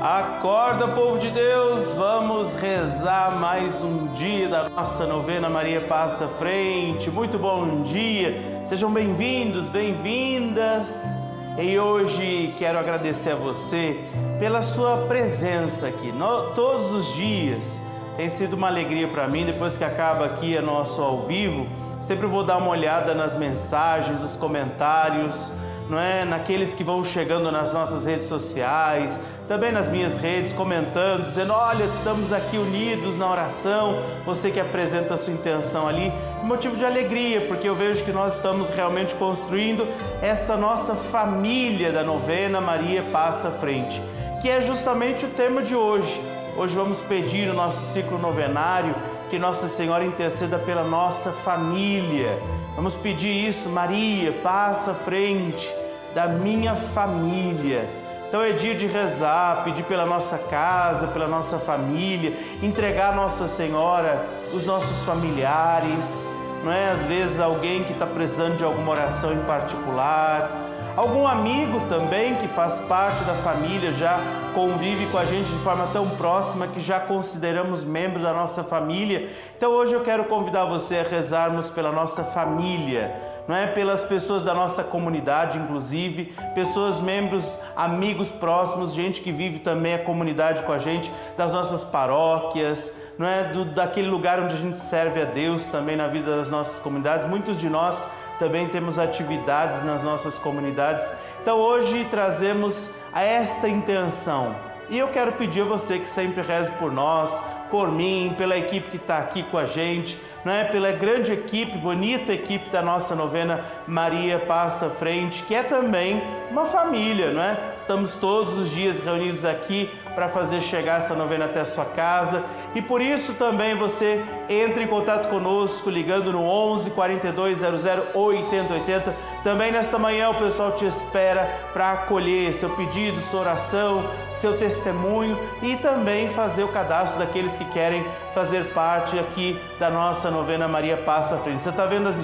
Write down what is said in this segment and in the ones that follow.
Acorda, povo de Deus, vamos rezar mais um dia da nossa novena Maria Passa Frente. Muito bom dia, sejam bem-vindos, bem-vindas. E hoje quero agradecer a você pela sua presença aqui. No, todos os dias tem sido uma alegria para mim. Depois que acaba aqui a nosso ao vivo, sempre vou dar uma olhada nas mensagens, os comentários não é? Naqueles que vão chegando nas nossas redes sociais, também nas minhas redes, comentando, dizendo: olha, estamos aqui unidos na oração. Você que apresenta a sua intenção ali, motivo de alegria, porque eu vejo que nós estamos realmente construindo essa nossa família da novena Maria Passa à Frente, que é justamente o tema de hoje. Hoje vamos pedir o nosso ciclo novenário que Nossa Senhora interceda pela nossa família. Vamos pedir isso, Maria, passa à frente da minha família. Então é dia de rezar, pedir pela nossa casa, pela nossa família, entregar a Nossa Senhora os nossos familiares, não é? Às vezes alguém que está precisando de alguma oração em particular, algum amigo também que faz parte da família, já convive com a gente de forma tão próxima que já consideramos membro da nossa família. Então hoje eu quero convidar você a rezarmos pela nossa família não é? Pelas pessoas da nossa comunidade, inclusive, pessoas, membros, amigos próximos, gente que vive também a comunidade com a gente, das nossas paróquias, não é? Do, daquele lugar onde a gente serve a Deus também na vida das nossas comunidades. Muitos de nós também temos atividades nas nossas comunidades. Então hoje trazemos a esta intenção. E eu quero pedir a você que sempre reze por nós, por mim, pela equipe que está aqui com a gente, não é? pela grande equipe, bonita equipe da nossa novena Maria Passa Frente, que é também uma família, não é? Estamos todos os dias reunidos aqui para fazer chegar essa novena até a sua casa e por isso também você entre em contato conosco ligando no 11 42 00 80 80. Também nesta manhã o pessoal te espera para acolher seu pedido, sua oração, seu testemunho e também fazer o cadastro daqueles que querem fazer parte aqui da nossa novena Maria Passa à Frente. Você está vendo as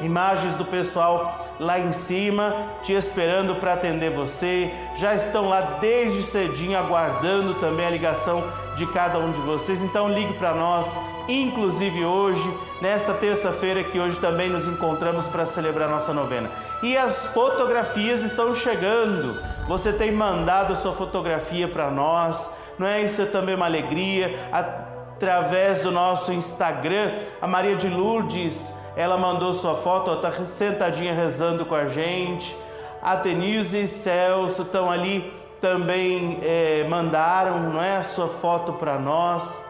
imagens do pessoal lá em cima, te esperando para atender você. Já estão lá desde cedinho aguardando também a ligação de cada um de vocês. Então ligue para nós, inclusive hoje, nesta terça-feira que hoje também nos encontramos para celebrar nossa novena. E as fotografias estão chegando. Você tem mandado a sua fotografia para nós. Não é isso é também uma alegria? Através do nosso Instagram, a Maria de Lourdes ela mandou sua foto, está sentadinha rezando com a gente. A Denise e Celso estão ali também é, mandaram não é, a sua foto para nós.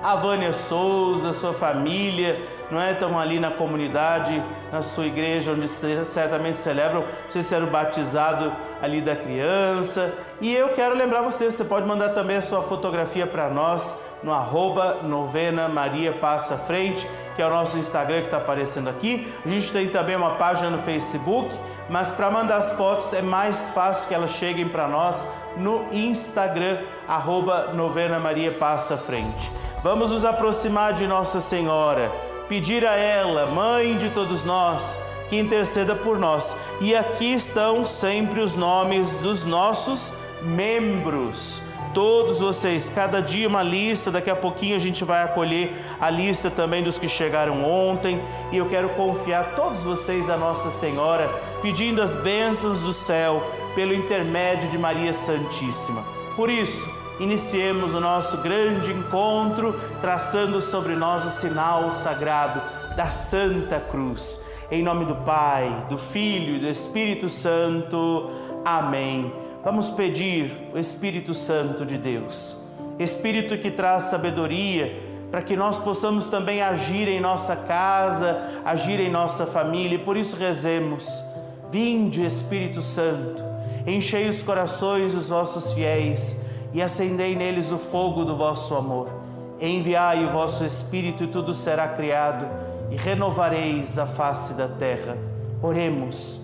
A Vânia Souza, sua família, não é? Estão ali na comunidade, na sua igreja, onde certamente celebram, vocês serão batizados ali da criança. E eu quero lembrar você, você pode mandar também a sua fotografia para nós no arroba novena Maria Passa Frente, que é o nosso Instagram que está aparecendo aqui. A gente tem também uma página no Facebook, mas para mandar as fotos é mais fácil que elas cheguem para nós no Instagram, arroba novena Maria Passa Frente. Vamos nos aproximar de Nossa Senhora, pedir a ela, mãe de todos nós, que interceda por nós. E aqui estão sempre os nomes dos nossos membros todos vocês, cada dia uma lista, daqui a pouquinho a gente vai acolher a lista também dos que chegaram ontem, e eu quero confiar todos vocês a Nossa Senhora, pedindo as bênçãos do céu pelo intermédio de Maria Santíssima. Por isso, iniciemos o nosso grande encontro, traçando sobre nós o sinal sagrado da Santa Cruz. Em nome do Pai, do Filho e do Espírito Santo. Amém. Vamos pedir o Espírito Santo de Deus, Espírito que traz sabedoria, para que nós possamos também agir em nossa casa, agir em nossa família, e por isso rezemos. Vinde, Espírito Santo, enchei os corações dos vossos fiéis e acendei neles o fogo do vosso amor. Enviai o vosso Espírito e tudo será criado, e renovareis a face da terra. Oremos.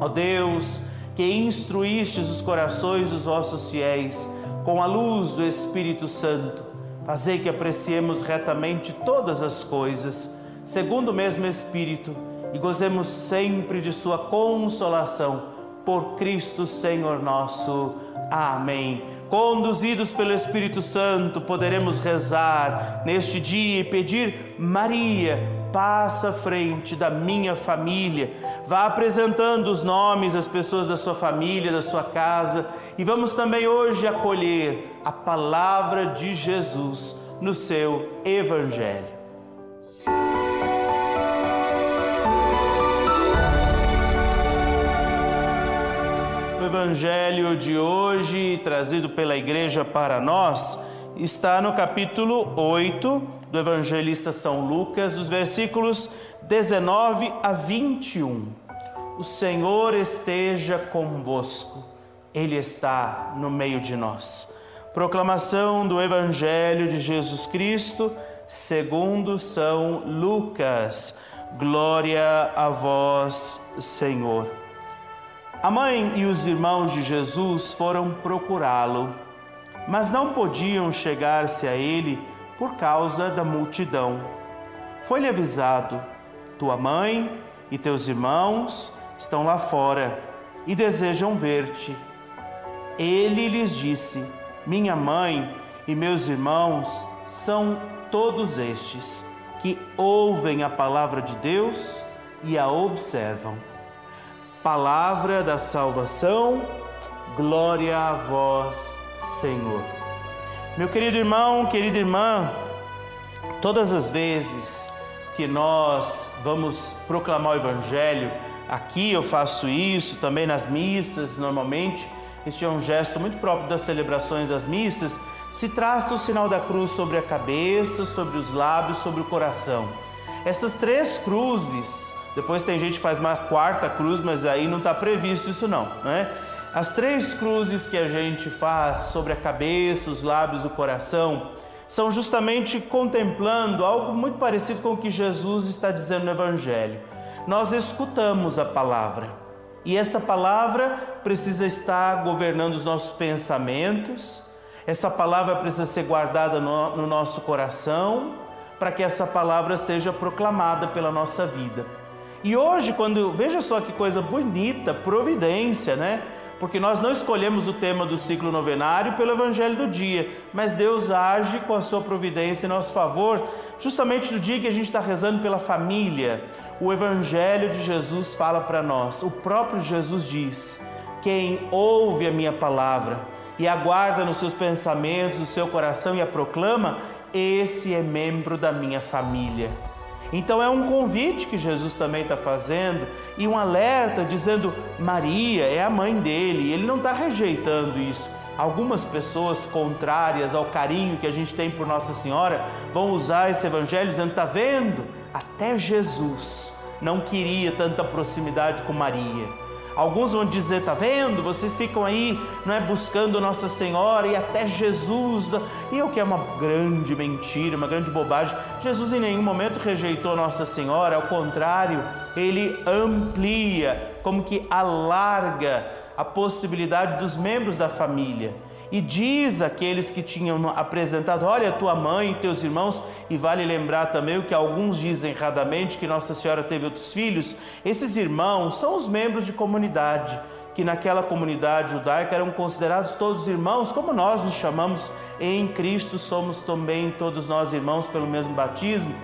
Ó Deus, que instruístes os corações dos vossos fiéis com a luz do Espírito Santo. Fazei que apreciemos retamente todas as coisas, segundo o mesmo Espírito, e gozemos sempre de Sua consolação. Por Cristo Senhor nosso. Amém. Conduzidos pelo Espírito Santo, poderemos rezar neste dia e pedir: Maria, passa à frente da minha família. Vá apresentando os nomes das pessoas da sua família, da sua casa, e vamos também hoje acolher a palavra de Jesus no seu Evangelho. O Evangelho de hoje, trazido pela Igreja para nós, está no capítulo 8 do evangelista São Lucas, dos versículos 19 a 21. O Senhor esteja convosco, Ele está no meio de nós. Proclamação do Evangelho de Jesus Cristo, segundo São Lucas. Glória a vós, Senhor. A mãe e os irmãos de Jesus foram procurá-lo, mas não podiam chegar-se a ele por causa da multidão. Foi-lhe avisado: tua mãe e teus irmãos estão lá fora e desejam ver-te. Ele lhes disse: minha mãe e meus irmãos são todos estes que ouvem a palavra de Deus e a observam. Palavra da salvação, glória a vós, Senhor. Meu querido irmão, querida irmã, todas as vezes que nós vamos proclamar o Evangelho, aqui eu faço isso, também nas missas, normalmente, este é um gesto muito próprio das celebrações das missas. Se traça o sinal da cruz sobre a cabeça, sobre os lábios, sobre o coração. Essas três cruzes, depois tem gente que faz uma quarta cruz, mas aí não está previsto isso não, né? As três cruzes que a gente faz sobre a cabeça, os lábios, o coração, são justamente contemplando algo muito parecido com o que Jesus está dizendo no Evangelho. Nós escutamos a palavra e essa palavra precisa estar governando os nossos pensamentos, essa palavra precisa ser guardada no, no nosso coração, para que essa palavra seja proclamada pela nossa vida. E hoje, quando veja só que coisa bonita, providência, né? Porque nós não escolhemos o tema do ciclo novenário pelo evangelho do dia, mas Deus age com a sua providência em nosso favor, justamente no dia que a gente está rezando pela família, o Evangelho de Jesus fala para nós. O próprio Jesus diz: Quem ouve a minha palavra e aguarda nos seus pensamentos, no seu coração e a proclama, esse é membro da minha família. Então é um convite que Jesus também está fazendo e um alerta dizendo: Maria é a mãe dele, e ele não está rejeitando isso. Algumas pessoas contrárias ao carinho que a gente tem por Nossa Senhora vão usar esse evangelho dizendo: está vendo? Até Jesus não queria tanta proximidade com Maria. Alguns vão dizer, tá vendo? Vocês ficam aí, não é buscando Nossa Senhora e até Jesus. E o que é uma grande mentira, uma grande bobagem. Jesus em nenhum momento rejeitou Nossa Senhora, ao contrário, ele amplia, como que alarga a possibilidade dos membros da família. E diz aqueles que tinham apresentado: Olha, tua mãe e teus irmãos, e vale lembrar também o que alguns dizem erradamente: que Nossa Senhora teve outros filhos. Esses irmãos são os membros de comunidade, que naquela comunidade judaica eram considerados todos irmãos, como nós nos chamamos em Cristo, somos também todos nós irmãos pelo mesmo batismo.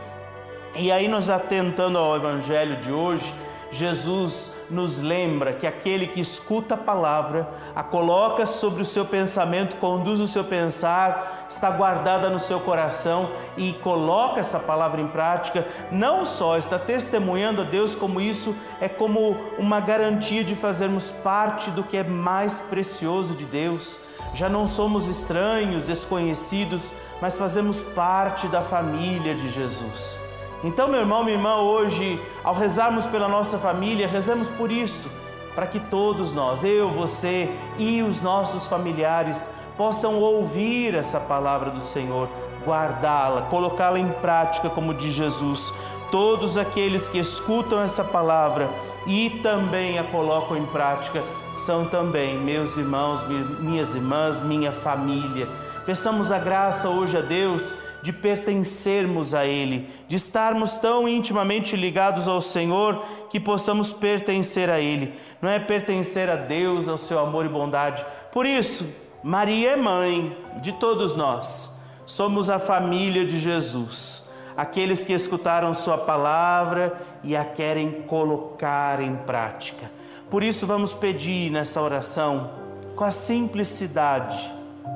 E aí, nos atentando ao Evangelho de hoje, Jesus nos lembra que aquele que escuta a palavra, a coloca sobre o seu pensamento, conduz o seu pensar, está guardada no seu coração e coloca essa palavra em prática, não só está testemunhando a Deus, como isso é como uma garantia de fazermos parte do que é mais precioso de Deus. Já não somos estranhos, desconhecidos, mas fazemos parte da família de Jesus. Então, meu irmão, minha irmã, hoje, ao rezarmos pela nossa família, rezamos por isso, para que todos nós, eu, você e os nossos familiares, possam ouvir essa palavra do Senhor, guardá-la, colocá-la em prática, como diz Jesus. Todos aqueles que escutam essa palavra e também a colocam em prática são também meus irmãos, minhas irmãs, minha família. Peçamos a graça hoje a Deus de pertencermos a Ele, de estarmos tão intimamente ligados ao Senhor que possamos pertencer a Ele. Não é pertencer a Deus, ao seu amor e bondade. Por isso, Maria é mãe de todos nós. Somos a família de Jesus, aqueles que escutaram Sua palavra e a querem colocar em prática. Por isso, vamos pedir nessa oração, com a simplicidade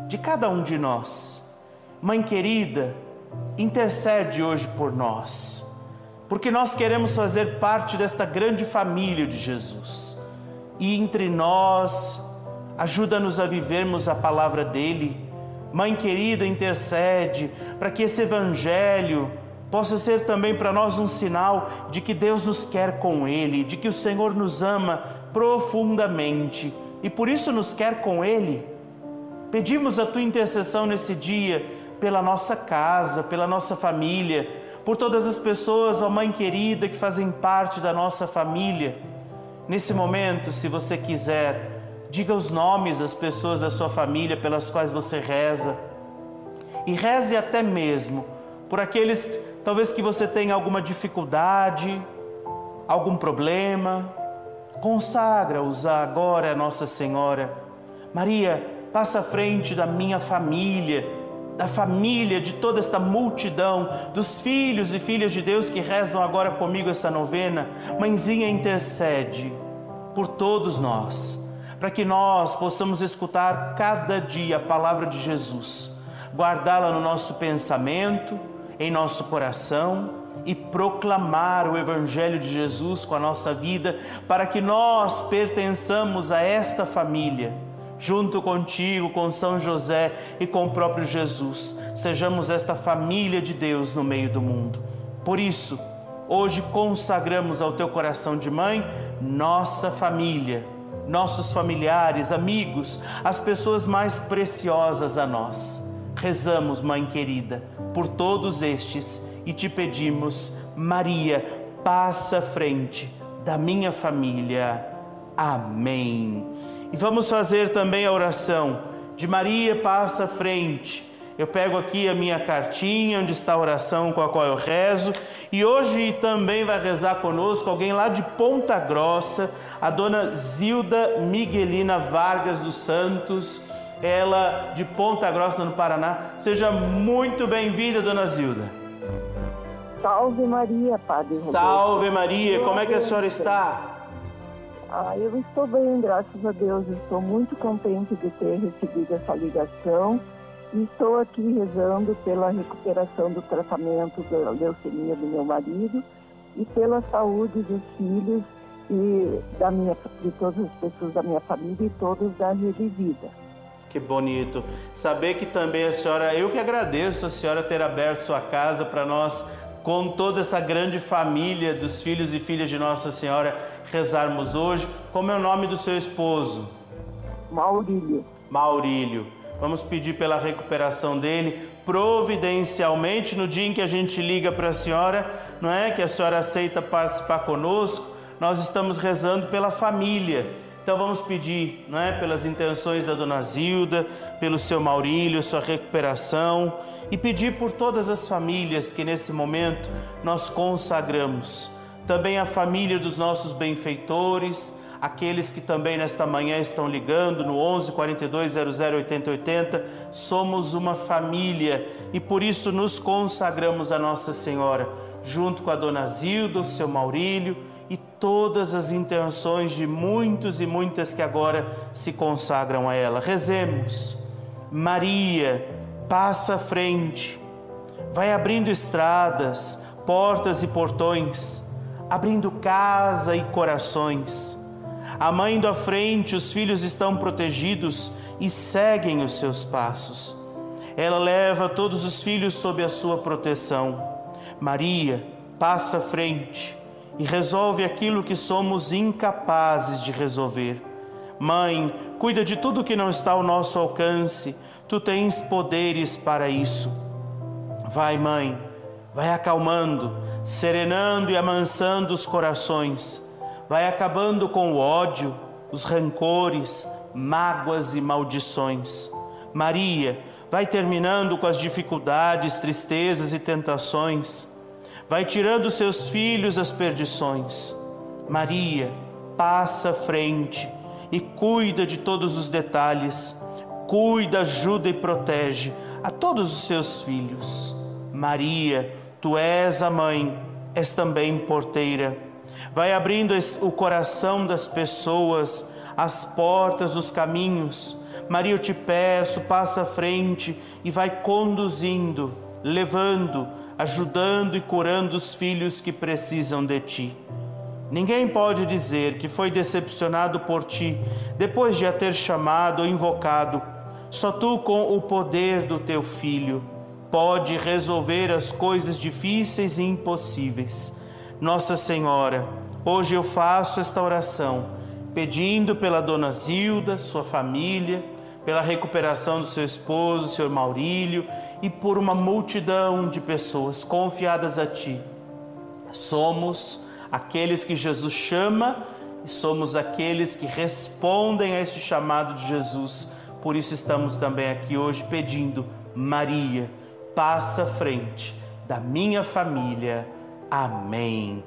de cada um de nós. Mãe querida, intercede hoje por nós, porque nós queremos fazer parte desta grande família de Jesus. E entre nós, ajuda-nos a vivermos a palavra dele. Mãe querida, intercede para que esse evangelho possa ser também para nós um sinal de que Deus nos quer com ele, de que o Senhor nos ama profundamente e por isso nos quer com ele. Pedimos a tua intercessão nesse dia pela nossa casa, pela nossa família, por todas as pessoas, ó Mãe querida, que fazem parte da nossa família. Nesse momento, se você quiser, diga os nomes das pessoas da sua família pelas quais você reza. E reze até mesmo por aqueles, talvez que você tenha alguma dificuldade, algum problema. Consagra-os agora a Nossa Senhora. Maria, passa à frente da minha família, da família, de toda esta multidão, dos filhos e filhas de Deus que rezam agora comigo essa novena. Mãezinha intercede por todos nós, para que nós possamos escutar cada dia a palavra de Jesus, guardá-la no nosso pensamento, em nosso coração e proclamar o Evangelho de Jesus com a nossa vida, para que nós pertençamos a esta família junto contigo, com São José e com o próprio Jesus. Sejamos esta família de Deus no meio do mundo. Por isso, hoje consagramos ao teu coração de mãe nossa família, nossos familiares, amigos, as pessoas mais preciosas a nós. Rezamos, mãe querida, por todos estes e te pedimos, Maria, passa à frente da minha família. Amém. E vamos fazer também a oração de Maria passa à frente. Eu pego aqui a minha cartinha onde está a oração com a qual eu rezo e hoje também vai rezar conosco alguém lá de Ponta Grossa, a dona Zilda Miguelina Vargas dos Santos, ela de Ponta Grossa no Paraná. Seja muito bem-vinda, dona Zilda. Salve Maria, Padre. Salve Maria, como é que a senhora está? Ah, eu estou bem, graças a Deus. Estou muito contente de ter recebido essa ligação estou aqui rezando pela recuperação do tratamento da leucemia do meu marido e pela saúde dos filhos e da minha, de todas as pessoas da minha família e todos da Rede Vida. Que bonito. Saber que também a senhora, eu que agradeço a senhora ter aberto sua casa para nós, com toda essa grande família dos filhos e filhas de Nossa Senhora rezarmos hoje. Como é o nome do seu esposo? Maurílio. Maurílio. Vamos pedir pela recuperação dele, providencialmente, no dia em que a gente liga para a senhora, não é? Que a senhora aceita participar conosco, nós estamos rezando pela família. Então vamos pedir, não é? Pelas intenções da dona Zilda, pelo seu Maurílio, sua recuperação e pedir por todas as famílias que nesse momento nós consagramos também a família dos nossos benfeitores, aqueles que também nesta manhã estão ligando no 11 42 00 80 80. Somos uma família e por isso nos consagramos a Nossa Senhora, junto com a dona Zilda, o seu Maurílio e todas as intenções de muitos e muitas que agora se consagram a ela. Rezemos. Maria, passa à frente, vai abrindo estradas, portas e portões abrindo casa e corações. A mãe à frente, os filhos estão protegidos e seguem os seus passos. Ela leva todos os filhos sob a sua proteção. Maria passa à frente e resolve aquilo que somos incapazes de resolver. Mãe, cuida de tudo que não está ao nosso alcance. Tu tens poderes para isso. Vai, mãe, vai acalmando, serenando e amansando os corações, vai acabando com o ódio, os rancores, mágoas e maldições. Maria, vai terminando com as dificuldades, tristezas e tentações, vai tirando seus filhos as perdições. Maria passa frente e cuida de todos os detalhes, cuida, ajuda e protege a todos os seus filhos. Maria, tu és a mãe, és também porteira. Vai abrindo o coração das pessoas, as portas dos caminhos. Maria, eu te peço, passa à frente e vai conduzindo, levando, ajudando e curando os filhos que precisam de ti. Ninguém pode dizer que foi decepcionado por ti depois de a ter chamado ou invocado. Só tu, com o poder do teu filho, pode resolver as coisas difíceis e impossíveis. Nossa Senhora, hoje eu faço esta oração, pedindo pela dona Zilda, sua família, pela recuperação do seu esposo, seu Maurílio, e por uma multidão de pessoas confiadas a ti. Somos aqueles que Jesus chama e somos aqueles que respondem a este chamado de Jesus. Por isso estamos também aqui hoje pedindo, Maria, passa à frente da minha família. Amém.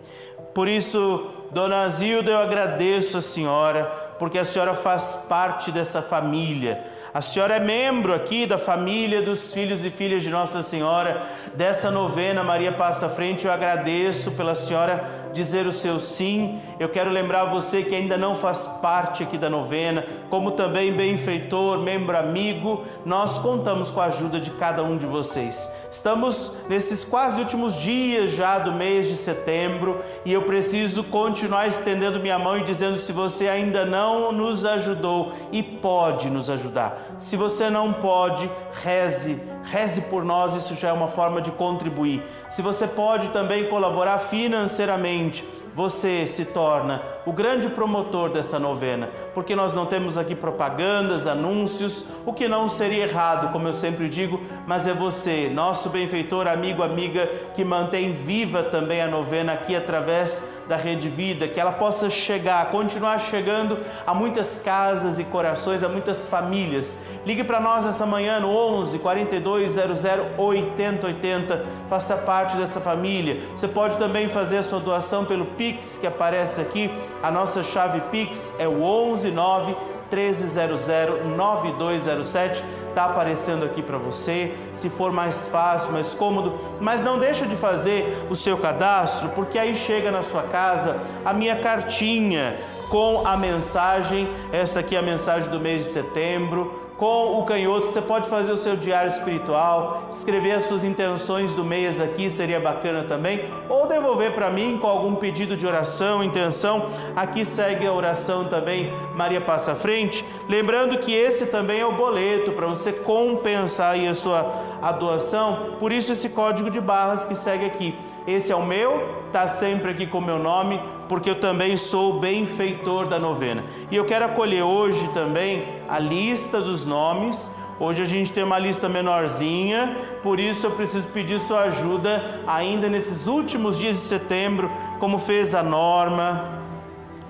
Por isso, Dona Zilda, eu agradeço a senhora, porque a senhora faz parte dessa família. A senhora é membro aqui da família dos filhos e filhas de Nossa Senhora, dessa novena Maria Passa à Frente. Eu agradeço pela senhora dizer o seu sim. Eu quero lembrar você que ainda não faz parte aqui da novena, como também benfeitor, membro amigo, nós contamos com a ajuda de cada um de vocês. Estamos nesses quase últimos dias já do mês de setembro e eu preciso continuar estendendo minha mão e dizendo se você ainda não nos ajudou e pode nos ajudar. Se você não pode, reze Reze por nós, isso já é uma forma de contribuir. Se você pode também colaborar financeiramente, você se torna o grande promotor dessa novena, porque nós não temos aqui propagandas, anúncios, o que não seria errado, como eu sempre digo, mas é você, nosso benfeitor, amigo, amiga, que mantém viva também a novena aqui através da Rede Vida, que ela possa chegar, continuar chegando a muitas casas e corações, a muitas famílias. Ligue para nós essa manhã no 11 42 00 80 80, faça parte dessa família. Você pode também fazer a sua doação pelo Pix que aparece aqui. A nossa chave Pix é o 11 9 1300 9207 está aparecendo aqui para você, se for mais fácil, mais cômodo, mas não deixa de fazer o seu cadastro, porque aí chega na sua casa a minha cartinha com a mensagem, esta aqui é a mensagem do mês de setembro, com o canhoto, você pode fazer o seu diário espiritual, escrever as suas intenções do mês aqui, seria bacana também, ou devolver para mim com algum pedido de oração, intenção. Aqui segue a oração também, Maria passa à frente. Lembrando que esse também é o boleto para você compensar aí a sua a doação, por isso esse código de barras que segue aqui. Esse é o meu, está sempre aqui com o meu nome, porque eu também sou benfeitor da novena. E eu quero acolher hoje também a lista dos nomes. Hoje a gente tem uma lista menorzinha, por isso eu preciso pedir sua ajuda ainda nesses últimos dias de setembro, como fez a Norma,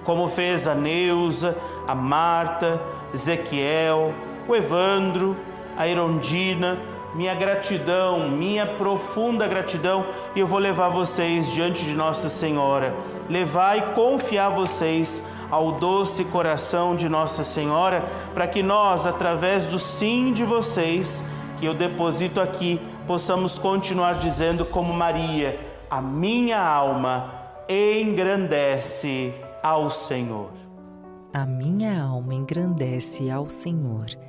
como fez a Neuza, a Marta, Ezequiel, o Evandro, a Irondina, minha gratidão, minha profunda gratidão, e eu vou levar vocês diante de Nossa Senhora, levar e confiar vocês ao doce coração de Nossa Senhora, para que nós, através do sim de vocês, que eu deposito aqui, possamos continuar dizendo como Maria: a minha alma engrandece ao Senhor. A minha alma engrandece ao Senhor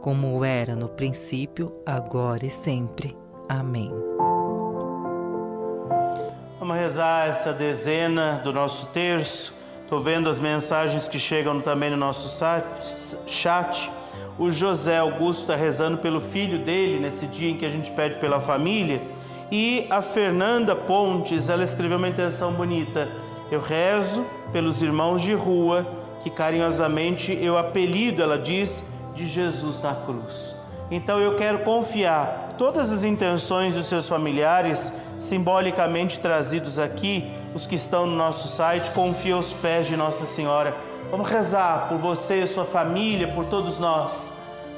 como era no princípio, agora e sempre. Amém. Vamos rezar essa dezena do nosso terço. Estou vendo as mensagens que chegam também no nosso chat. O José Augusto está rezando pelo filho dele nesse dia em que a gente pede pela família. E a Fernanda Pontes, ela escreveu uma intenção bonita. Eu rezo pelos irmãos de rua que carinhosamente eu apelido, ela diz, de Jesus na cruz. Então eu quero confiar todas as intenções dos seus familiares, simbolicamente trazidos aqui, os que estão no nosso site, confia aos pés de Nossa Senhora. Vamos rezar por você, sua família, por todos nós.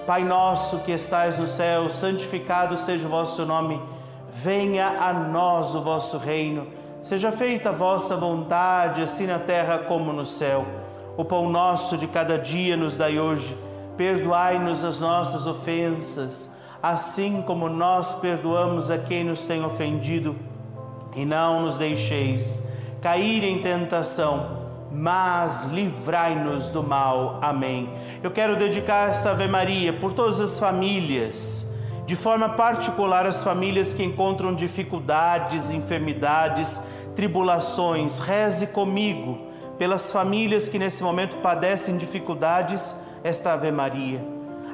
Pai nosso que estais no céu, santificado seja o vosso nome. Venha a nós o vosso reino. Seja feita a vossa vontade, assim na terra como no céu. O pão nosso de cada dia nos dai hoje perdoai-nos as nossas ofensas, assim como nós perdoamos a quem nos tem ofendido, e não nos deixeis cair em tentação, mas livrai-nos do mal. Amém. Eu quero dedicar esta Ave Maria por todas as famílias, de forma particular as famílias que encontram dificuldades, enfermidades, tribulações. Reze comigo pelas famílias que nesse momento padecem dificuldades esta Ave Maria.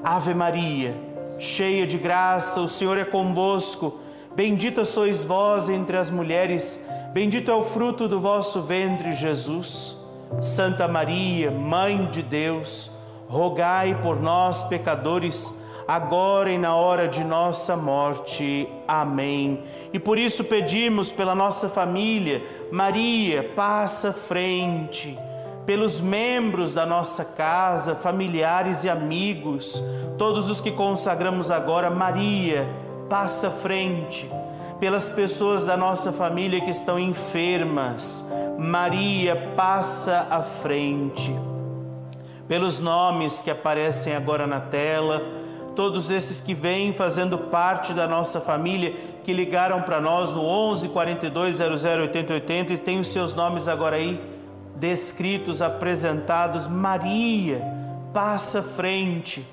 Ave Maria, cheia de graça, o Senhor é convosco. Bendita sois vós entre as mulheres, bendito é o fruto do vosso ventre, Jesus. Santa Maria, Mãe de Deus, rogai por nós, pecadores, agora e na hora de nossa morte. Amém. E por isso pedimos pela nossa família, Maria, passa frente pelos membros da nossa casa, familiares e amigos, todos os que consagramos agora, Maria, passa frente, pelas pessoas da nossa família que estão enfermas, Maria, passa à frente, pelos nomes que aparecem agora na tela, todos esses que vêm fazendo parte da nossa família, que ligaram para nós no 11 42 00 80 80 e tem os seus nomes agora aí descritos, apresentados, Maria passa frente.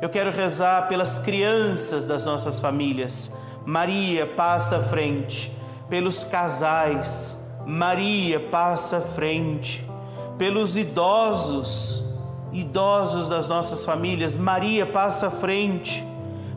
Eu quero rezar pelas crianças das nossas famílias. Maria passa frente. Pelos casais. Maria passa frente. Pelos idosos, idosos das nossas famílias. Maria passa frente.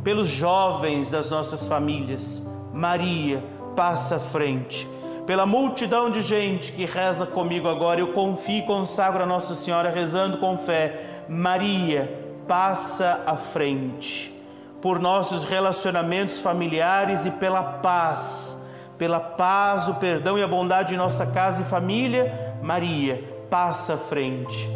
Pelos jovens das nossas famílias. Maria passa frente pela multidão de gente que reza comigo agora, eu confio e consagro a Nossa Senhora rezando com fé. Maria, passa à frente. Por nossos relacionamentos familiares e pela paz, pela paz, o perdão e a bondade em nossa casa e família, Maria, passa à frente.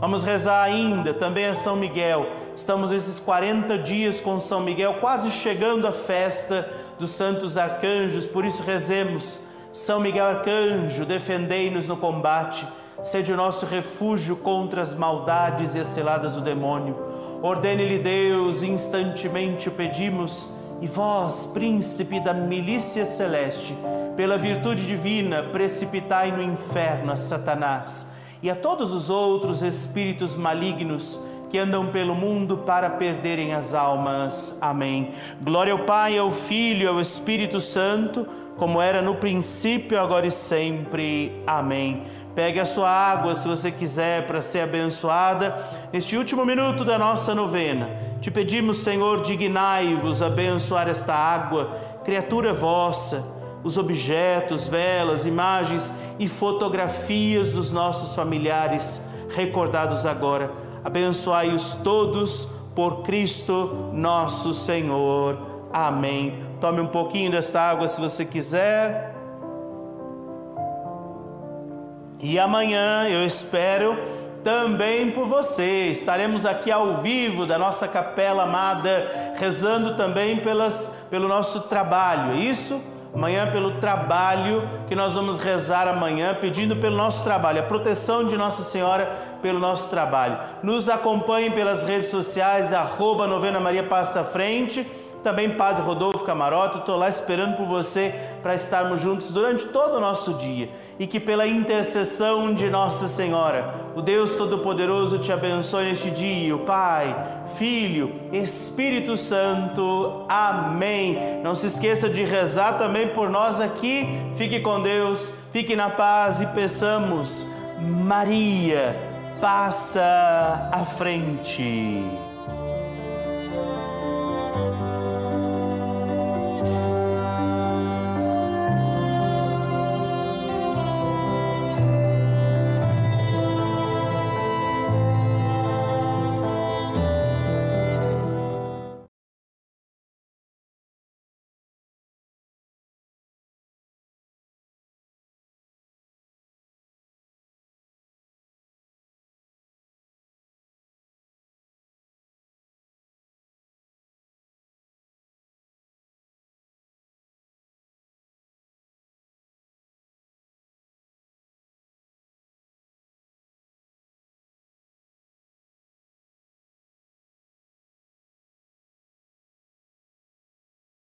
Vamos rezar ainda também a São Miguel. Estamos esses 40 dias com São Miguel, quase chegando à festa dos santos arcanjos, por isso rezemos são Miguel Arcanjo, defendei-nos no combate, sede o nosso refúgio contra as maldades e as ciladas do demônio. Ordene-lhe Deus, instantemente o pedimos, e vós, príncipe da milícia celeste, pela virtude divina, precipitai no inferno a Satanás e a todos os outros espíritos malignos que andam pelo mundo para perderem as almas. Amém. Glória ao Pai, ao Filho ao Espírito Santo como era no princípio, agora e sempre. Amém. Pegue a sua água, se você quiser, para ser abençoada. Neste último minuto da nossa novena, te pedimos, Senhor, dignai-vos abençoar esta água, criatura vossa, os objetos, velas, imagens e fotografias dos nossos familiares recordados agora. Abençoai-os todos por Cristo nosso Senhor. Amém. Tome um pouquinho desta água se você quiser. E amanhã eu espero também por você. Estaremos aqui ao vivo da nossa capela amada, rezando também pelas, pelo nosso trabalho. É isso? Amanhã, pelo trabalho que nós vamos rezar amanhã, pedindo pelo nosso trabalho, a proteção de Nossa Senhora pelo nosso trabalho. Nos acompanhem pelas redes sociais, arroba Novena Maria Passa Frente também Padre Rodolfo Camarote, estou lá esperando por você para estarmos juntos durante todo o nosso dia e que pela intercessão de Nossa Senhora, o Deus Todo-Poderoso te abençoe neste dia, o Pai, Filho, Espírito Santo. Amém. Não se esqueça de rezar também por nós aqui. Fique com Deus, fique na paz e peçamos, Maria, passa à frente.